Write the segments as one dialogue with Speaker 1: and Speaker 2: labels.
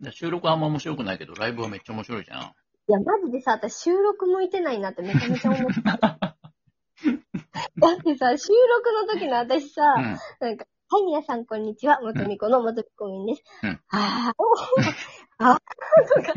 Speaker 1: で収録はあんま面白くないけど、ライブはめっちゃ面白いじゃん。
Speaker 2: いや、マジでさ、私収録向いてないなってめちゃめちゃ思ってた。だってさ、収録の時の私さ、
Speaker 1: うん。
Speaker 2: なんか、はい、皆さん、こんにちは。元美子の元美子みんです。
Speaker 1: うん
Speaker 2: あー、おーあー、とか、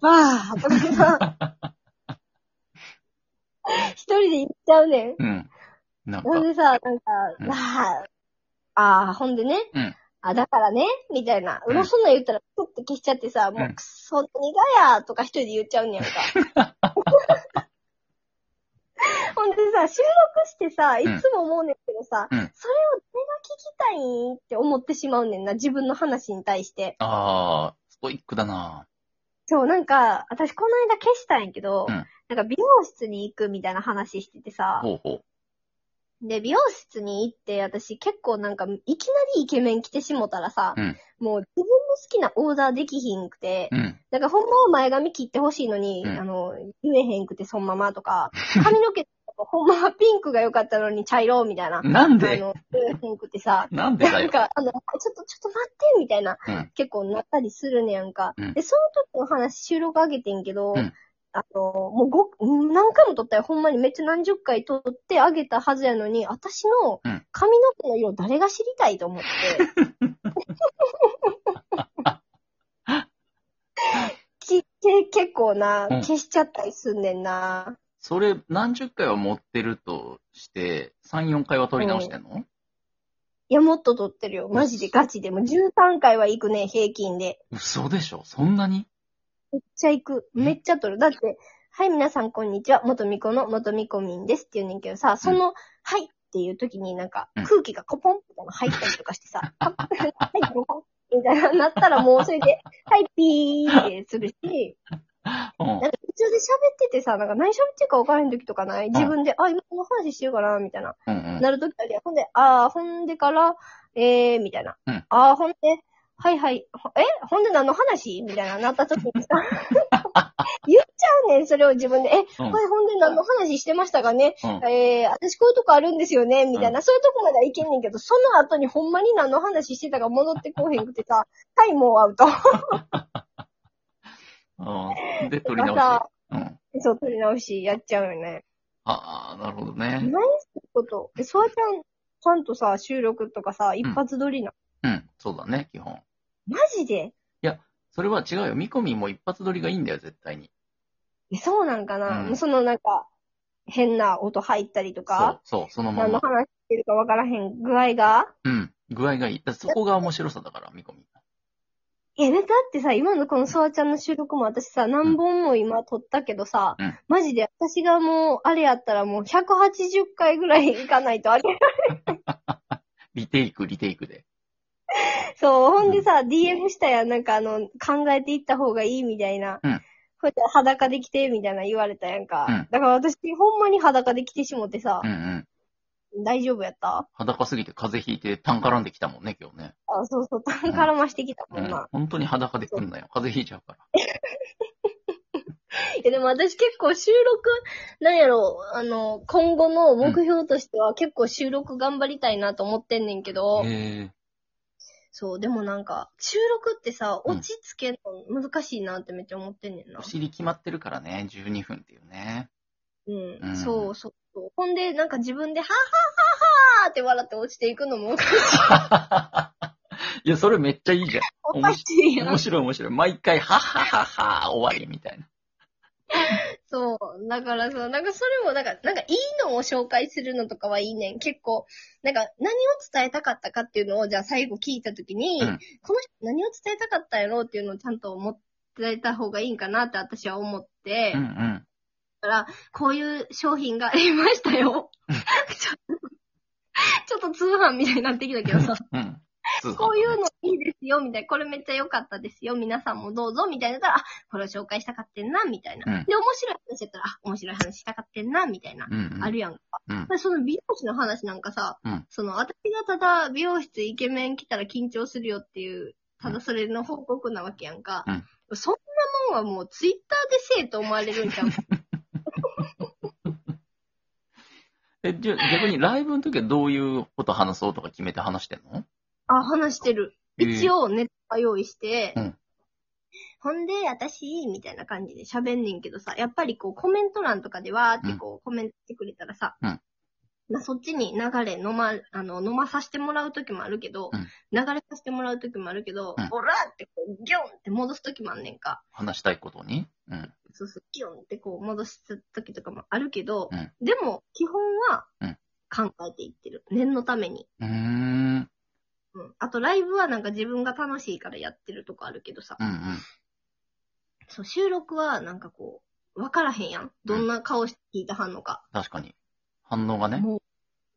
Speaker 2: ばー、とかさ、一人で言っちゃうねん。
Speaker 1: うん。なんか
Speaker 2: ほん、でさ、なんか、
Speaker 1: うん
Speaker 2: あー、あー、ほんでね、
Speaker 1: うん
Speaker 2: あ、だからね、みたいな。
Speaker 1: う
Speaker 2: ろそんなん言ったら、プッて消しちゃってさ、も
Speaker 1: う
Speaker 2: くそ、何がやーとか一人で言っちゃうんやんか。ほんでさ、収録してさ、いつも思うねんけどさ、
Speaker 1: うん。
Speaker 2: それを誰が聞きたいんって思ってしまうねんな、自分の話に対して。
Speaker 1: あー、ストイックだな。
Speaker 2: そう、なんか、私この間消したんやけど、
Speaker 1: うん。
Speaker 2: なんか美容室に行くみたいな話しててさ、
Speaker 1: ほうほ
Speaker 2: で、美容室に行って、私結構なんか、いきなりイケメン来てしもたらさ、
Speaker 1: うん
Speaker 2: もう自分の好きなオーダーできひんくて、
Speaker 1: う。うん。
Speaker 2: なんかほんまは前髪切ってほしいのに、
Speaker 1: うん
Speaker 2: あの、言えへんくてそのままとか、髪の毛とかほんまはピンクが良かったのに茶色みたいな。
Speaker 1: なんで？
Speaker 2: あの、言えへんくてさ、
Speaker 1: なんで。
Speaker 2: なんか、あの、ちょっと、ちょっと待って、みたいな、
Speaker 1: うん
Speaker 2: 結構なったりするねやんか。
Speaker 1: うん
Speaker 2: で、その時の話収録上げてんけど、
Speaker 1: うん
Speaker 2: あの、もうご、うん何回も撮ったよ。ほんまにめっちゃ何十回撮ってあげたはずやのに、私の
Speaker 1: うん
Speaker 2: 髪の毛の色誰が知りたいと思って。きけ結構な、
Speaker 1: うん
Speaker 2: 消しちゃったりすんねんな。
Speaker 1: それ、何十回は持ってるとして、3、4回は取り直してんの、
Speaker 2: いや、もっと撮ってるよ。マジでガチで。もう13回は行くね、平均で。
Speaker 1: 嘘でしょ？そんなに？
Speaker 2: めっちゃ行く。めっちゃ撮る。だって、はい、皆さんこんにちは。元みこの元みこみんですって言うねんけどさ、その、はいっていう時になんか
Speaker 1: うん
Speaker 2: 空気がコポンみたいなの入ったりとかしてさ、あ はい、コポンみたいななったらもうそれで、はい、ピーってするし、
Speaker 1: うん
Speaker 2: なんか途中で喋っててさ、なんか何喋ってるか分からへん時とかない？自分で、あ、今この話してるかなみたいな。
Speaker 1: うんうん。
Speaker 2: なる時あるやんほんで、あー、ほんでから、えー、みたいな。
Speaker 1: うん
Speaker 2: あー、ほんで、はいはい、ほえ？ほんで何の話？みたいななった時にさ、言っちゃうねん、それを自分で。え、
Speaker 1: うん
Speaker 2: はい、ほんで何の話してましたかね？
Speaker 1: うん
Speaker 2: えー、私こういうとこあるんですよね？みたいな、
Speaker 1: う
Speaker 2: そういうとこまではいけんねんけど、その後にほんまに何の話してたか戻ってこうへんくてさ、はい、もうアウト。
Speaker 1: うん。で、取り直し。うん。
Speaker 2: そう、取り直しやっちゃうよね。
Speaker 1: ああ、なるほど
Speaker 2: 何
Speaker 1: ね。
Speaker 2: すること。え、そわちゃん、ちゃんとさ、収録とかさ、一発撮りな。
Speaker 1: うん。そうだね、基本。
Speaker 2: マジで？
Speaker 1: それは違うよ。見込みも一発撮りがいいんだよ、絶対に。
Speaker 2: えそうなんかな、
Speaker 1: うん
Speaker 2: そのなんか、変な音入ったりと
Speaker 1: そう
Speaker 2: か、、
Speaker 1: そう、そのまま。
Speaker 2: 何の話してるかわからへん具合が？
Speaker 1: うん。具合がいい。だそこが面白さだから、見込み。
Speaker 2: え、だってさ、今のこのソワちゃんの収録も私さ、何本も今撮ったけどさ、
Speaker 1: うん
Speaker 2: マジで私がもう、あれやったらもう180回ぐらい行かないとあれ。
Speaker 1: リテイク、リテイクで。
Speaker 2: そう、ほんでさ、DM したやん、なんかあの、考えていった方がいいみたいな。
Speaker 1: うん
Speaker 2: こうやって裸で来て、みたいな言われたやんか。
Speaker 1: うん
Speaker 2: だから私、ほんまに裸で来てしもってさ
Speaker 1: うんう、ん。
Speaker 2: 大丈夫やった？
Speaker 1: 裸すぎて風邪ひいて、タン絡んできたもんね、今日ね。
Speaker 2: あ、そうそう、絡ましてきた
Speaker 1: うん
Speaker 2: もんな。。
Speaker 1: 本当に裸で来んなよ。風邪ひいちゃうから。
Speaker 2: いや、でも私結構収録、なんやろう、あの、今後の目標としては結構収録頑張りたいなと思ってんねんけど、
Speaker 1: へえ。
Speaker 2: そう、でもなんか、収録ってさ、
Speaker 1: うん
Speaker 2: 落ち着けるの難しいなってめっちゃ思ってんねんな
Speaker 1: お。尻決まってるからね、12分っていうね。
Speaker 2: うん、
Speaker 1: うん
Speaker 2: そうそうそう。ほんで、なんか自分で、はっはっはっはーって笑って落ちていくのも
Speaker 1: いや、それめっちゃいいじゃん。
Speaker 2: おかしいやん
Speaker 1: 面。白い面白い。毎回、はっはっはっは、終わりみたいな。
Speaker 2: そう。だからそう、なんかそれも、なんか、なんかいいのを紹介するのとかはいいねん。結構、なんか何を伝えたかったかっていうのを、じゃあ最後聞いたときに、
Speaker 1: うん
Speaker 2: この人何を伝えたかったやろうっていうのをちゃんと思ってた方がいいんかなって私は思って、
Speaker 1: うんうん。
Speaker 2: だから、こういう商品がありましたよ。ちょっとちょっと通販みたいになってきたけどさ、
Speaker 1: うん。
Speaker 2: こういうのいいですよ、みたいな。これめっちゃ良かったですよ。皆さんもどうぞ、みたいな。たら、あ、これを紹介したかってんな、みたいな。
Speaker 1: うん
Speaker 2: で、面白い話やったら、あ、面白い話したかってんな、みたいな。
Speaker 1: うんうん。
Speaker 2: あるやんか。
Speaker 1: うん。
Speaker 2: でその美容師の話なんかさ、
Speaker 1: うん
Speaker 2: その、私がただ美容室イケメン来たら緊張するよっていう、ただそれの報告なわけやんか。そんなもんはもうツイッターでせえと思われるんちゃう
Speaker 1: え、じゃあ逆にライブの時はどういうこと話そうとか決めて話してんの？
Speaker 2: あ、話してる。
Speaker 1: えー
Speaker 2: 一応ネタ用意して、
Speaker 1: うん
Speaker 2: ほんで、私、みたいな感じで喋んねんけどさ、やっぱりこうコメント欄とかでわーってこうコメントしてくれたらさ、
Speaker 1: うん
Speaker 2: まあそっちに流れ飲ま、あの、飲まさせてもらう時もあるけど、
Speaker 1: うん
Speaker 2: 流れさせてもらう時もあるけど、
Speaker 1: うん
Speaker 2: オラーってこう、ギョンって戻す時もあんねんか。
Speaker 1: 話したいことに？うん。
Speaker 2: そうそう、ギョンってこう戻す時とかもあるけど、
Speaker 1: うん
Speaker 2: でも、基本は
Speaker 1: うん
Speaker 2: 考えていってる。念のために。
Speaker 1: うーん。
Speaker 2: うん。あと、ライブはなんか自分が楽しいからやってるとこあるけどさ、
Speaker 1: うんうん。
Speaker 2: そう、収録はなんかこう、わからへんやん。どんな顔して聞いてはんのか。
Speaker 1: 確かに。反応がね。
Speaker 2: もう、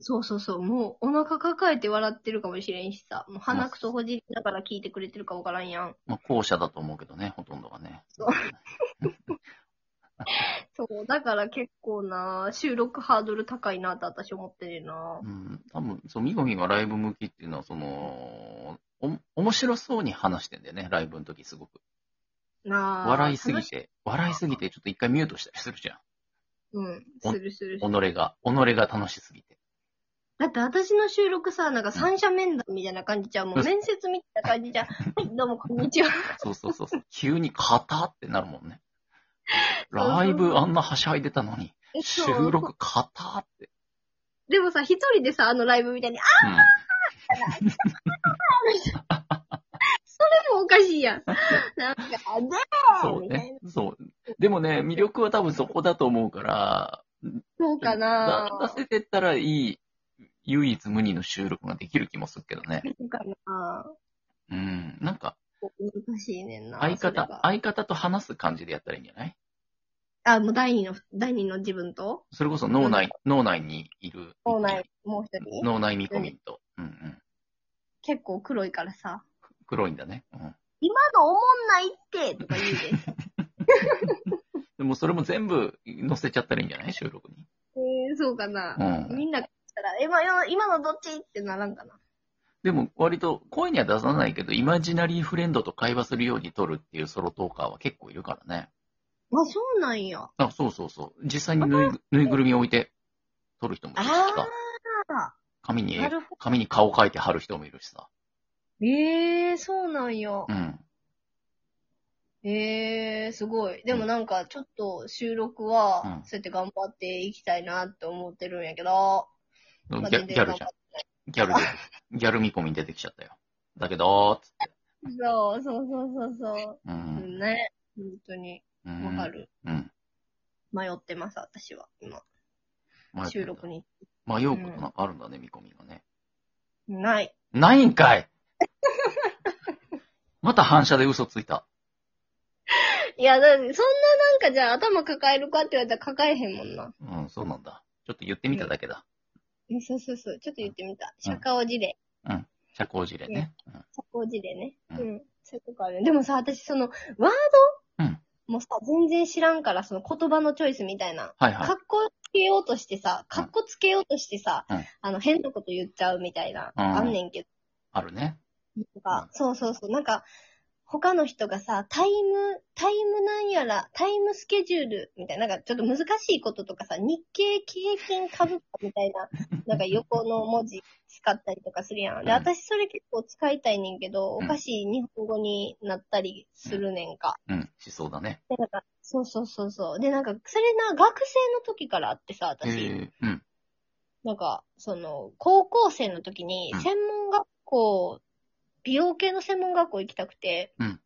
Speaker 2: そうそうそう、もうお腹抱えて笑ってるかもしれんしさ、もう鼻くそほじりながら聞いてくれてるかわからんやん。
Speaker 1: まあ、後者だと思うけどね、ほとんどがね。
Speaker 2: そう そう、だから結構な、収録ハードル高いなって私思ってるな
Speaker 1: う。ん。多分、そう、みごみがライブ向きっていうのは、その、お、面白そうに話してんだよね、ライブの時すごく。
Speaker 2: なあ。
Speaker 1: 笑いすぎ。て、笑いすぎて、ちょっと一回ミュートしたりするじゃん。
Speaker 2: うん、
Speaker 1: お
Speaker 2: するする。
Speaker 1: 己が、己が楽しすぎて。
Speaker 2: だって私の収録さ、なんか三者面談みたいな感じじゃん。もう面接みたいな感じじゃん。はい、どうもこんにちは。
Speaker 1: そうそうそうそう。急に型ってなるもんね。ライブあんなはしゃいでたのに、収録型って。
Speaker 2: でもさ、一人でさ、あのライブみたいに、あ
Speaker 1: うん。
Speaker 2: それもおかしいやん。なんか、で
Speaker 1: そうね。そう。でもね、魅力は多分そこだと思うから、
Speaker 2: そうかな
Speaker 1: だ出せてったらいい、唯一無二の収録ができる気もするけどね。
Speaker 2: そうかな
Speaker 1: うん。なんか、
Speaker 2: 難しいねんな。
Speaker 1: 相方、相方と話す感じでやったらいいんじゃない
Speaker 2: あ、もう第二の、第二の自分と？
Speaker 1: それこそ脳内、脳内にいる。
Speaker 2: 脳内、もう一人
Speaker 1: 脳内見込みと。うんうん。
Speaker 2: 結構黒いからさ、
Speaker 1: 黒いんだね。うん。
Speaker 2: 今のおもんないってとか言うで。
Speaker 1: でもそれも全部載せちゃったらいいんじゃない？収録に。
Speaker 2: えー、そうかな。
Speaker 1: うん。
Speaker 2: みんなしたら、今の、今のどっち？ってならんかな。
Speaker 1: でも割と声には出さないけど、イマジナリーフレンドと会話するように撮るっていうソロトーカーは結構いるからね。
Speaker 2: あ、そうなんや。
Speaker 1: あ、そうそうそう。実際にぬいぬいぐるみ置いて撮る人もいるしさ。
Speaker 2: あ
Speaker 1: 紙に
Speaker 2: あ、な、るほ
Speaker 1: 紙に顔描いて貼る人もいるしさ。
Speaker 2: ど。えー、そうなんや。
Speaker 1: うん。
Speaker 2: えー、すごい。でもなんか、ちょっと収録は、
Speaker 1: うん
Speaker 2: そうやって頑張っていきたいなって思ってるんやけど、まあ
Speaker 1: ギャギャルじゃんギャルで、ギャル見込み出てきちゃったよ。だけど、つって。
Speaker 2: そう、そうそうそうそう。
Speaker 1: う。
Speaker 2: うんん、ね。本当に、
Speaker 1: うん
Speaker 2: わか。る。
Speaker 1: うん。
Speaker 2: 迷ってます、私は、今。
Speaker 1: 迷ってる
Speaker 2: 収録に。
Speaker 1: 迷うことなんかあるんだね、見込みがね。
Speaker 2: ない。
Speaker 1: ないんかい また反射で嘘ついた。
Speaker 2: いや、だって、そんななんかじゃあ頭抱えるかって言われたら抱えへんもんな。
Speaker 1: うん、そうなんだ。ちょっと言ってみただけだ。
Speaker 2: えそうそうそう。ちょっと言ってみた。社交辞令。
Speaker 1: 社交辞令ね。うん
Speaker 2: 社交辞令ね。
Speaker 1: う
Speaker 2: うんん。そういうとこある。でもさ、私その、ワード
Speaker 1: うん
Speaker 2: もうさ、全然知らんから、その言葉のチョイスみたいな。
Speaker 1: はいはい
Speaker 2: か。っこつけようとしてさ、かっこつけようとしてさ、
Speaker 1: うん
Speaker 2: あの、変なこと言っちゃうみたいな、
Speaker 1: うん
Speaker 2: あんねんけど。
Speaker 1: あるね。
Speaker 2: なんか、そうそうそう。なんか、他の人がさ、タイム、タイムなんやら、タイムスケジュールみたいな、なんかちょっと難しいこととかさ、日経経験株価みたいな、なんか横の文字使ったりとかするやん。で、
Speaker 1: うん
Speaker 2: 私それ結構使いたいねんけど、
Speaker 1: うん
Speaker 2: おかしい日本語になったりするねんか。
Speaker 1: うん、しそうだね。
Speaker 2: で、なんか、そうそうそうそう。で、なんか、それな、学生の時からあってさ、
Speaker 1: え
Speaker 2: 私。
Speaker 1: ー、うん。
Speaker 2: なんか、その、高校生の時に
Speaker 1: うん、
Speaker 2: 専門学校、美容系の専門学校行きたくて、
Speaker 1: うん。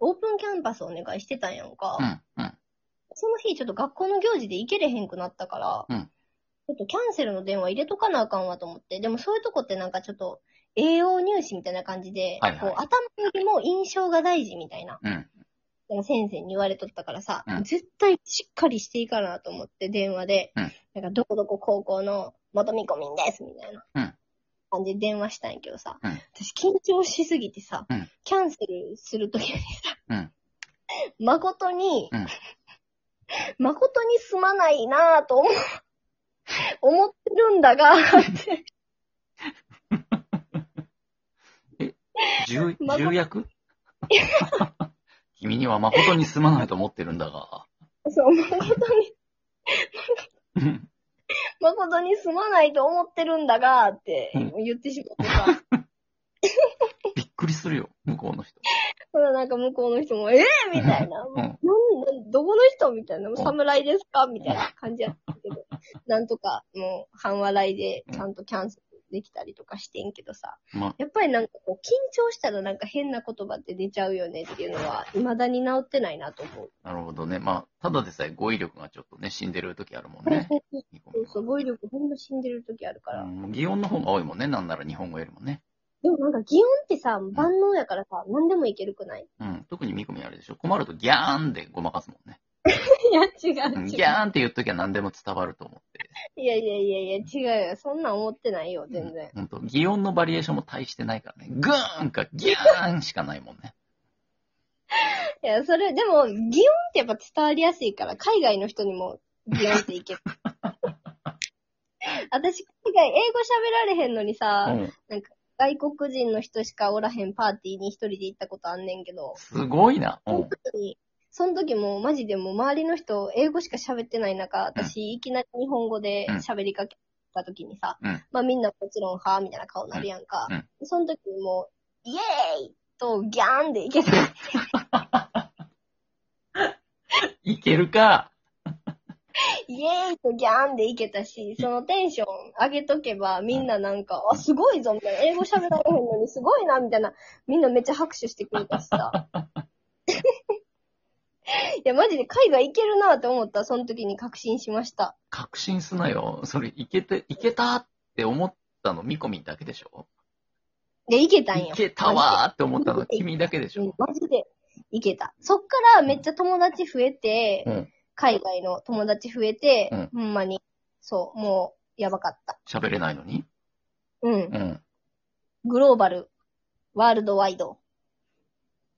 Speaker 2: オープンキャンパスお願いしてたんやんか。
Speaker 1: うん、うん。
Speaker 2: その日、ちょっと学校の行事で行けれへんくなったから、
Speaker 1: うん。
Speaker 2: ちょっとキャンセルの電話入れとかなあかんわと思って、でもそういうとこってなんかちょっと、栄養入試みたいな感じで、
Speaker 1: はいはい。
Speaker 2: こう、頭よりも印象が大事みたいな、
Speaker 1: うん。
Speaker 2: 先生に言われとったからさ、
Speaker 1: うん。
Speaker 2: 絶対しっかりしていいかなと思って電話で、
Speaker 1: うん。
Speaker 2: なんかどこどこ高校の元見込みんです、みたいな。
Speaker 1: うん
Speaker 2: 感じで電話したんやけどさ、
Speaker 1: うん。
Speaker 2: 私緊張しすぎてさ、
Speaker 1: うん。
Speaker 2: キャンセルするときにさ、
Speaker 1: うん。
Speaker 2: 誠に、
Speaker 1: うん。
Speaker 2: 誠にすまないなぁと思う思ってるんだが、って
Speaker 1: 重、
Speaker 2: ま
Speaker 1: 重役？君には誠にすまないと思ってるんだが。
Speaker 2: そう、誠に、
Speaker 1: うん
Speaker 2: 誠にすまないと思ってるんだが、って
Speaker 1: うん
Speaker 2: 言ってしまってさ、
Speaker 1: びっくりするよ、向こうの人。
Speaker 2: ほらなんか向こうの人も、えぇ、みたいな。
Speaker 1: ん
Speaker 2: なんなんどこの人みたいな。侍ですかみたいな感じやったけど。なんとか、もう、半笑いで、ちゃんとキャンセルできたりとかしてんけどさ。
Speaker 1: まあ、
Speaker 2: やっぱりなんかこう、緊張したらなんか変な言葉って出ちゃうよねっていうのは、未だに治ってないなと思う。
Speaker 1: なるほどね。まあ、ただでさえ語彙力がちょっとね、死んでる時あるもんね。
Speaker 2: そうそう、語彙力ほんと死んでる時あるから。
Speaker 1: うん擬音の方が多いもんね。なんなら日本語よりもね。
Speaker 2: でもなんか、擬音ってさ、万能やからさ、何でもいけるくない？
Speaker 1: うん。特にミコミあれでしょ。困るとギャーンでごまかすもんね。
Speaker 2: いや、違う違う。
Speaker 1: うんギャーンって言っときゃ何でも伝わると思って。
Speaker 2: いやいやいやいや、違うよ。そんなん思ってないよ、全然。
Speaker 1: ほんと、擬音のバリエーションも大してないからね。グーンかギャーンしかないもんね。
Speaker 2: いや、それ、でも、擬音ってやっぱ伝わりやすいから、海外の人にも擬音っていける。私、海外、英語喋られへんのに
Speaker 1: う
Speaker 2: さ、
Speaker 1: ん。
Speaker 2: 外国人の人しかおらへんパーティーに一人で行ったことあんねんけど、
Speaker 1: すごいな。うん。
Speaker 2: 時に、その時もマジでもう周りの人、英語しか喋ってない中、私、いきなり日本語で喋りかけた時にさ、
Speaker 1: うん
Speaker 2: まあみんなもちろん、はぁみたいな顔になるやんか。
Speaker 1: うんうん
Speaker 2: その時にもう、イエーイとギャーンでいけた。
Speaker 1: いけるか。
Speaker 2: イエーイとギャーンでいけたし、そのテンション上げとけば、みんななんか、あ、すごいぞ、みたいな。英語喋られへんのにすごいな、みたいな。みんなめっちゃ拍手してくれたしさ。いや、マジで海外行けるなって思った。その時に確信しました。
Speaker 1: 確信すなよ。それ、いけて、いけたって思ったのミコミだけでしょ？
Speaker 2: で、行けたんよ。
Speaker 1: いけたわーって思ったの君だけでし
Speaker 2: うん
Speaker 1: ょ、
Speaker 2: マジで行けた。そっからめっちゃ友達増えて、
Speaker 1: うん。
Speaker 2: 海外の友達増えて、
Speaker 1: うん
Speaker 2: ほんまに、そう、もう、やばかった。
Speaker 1: 喋れないのに？
Speaker 2: うん。
Speaker 1: うん。
Speaker 2: グローバル、ワールドワイド。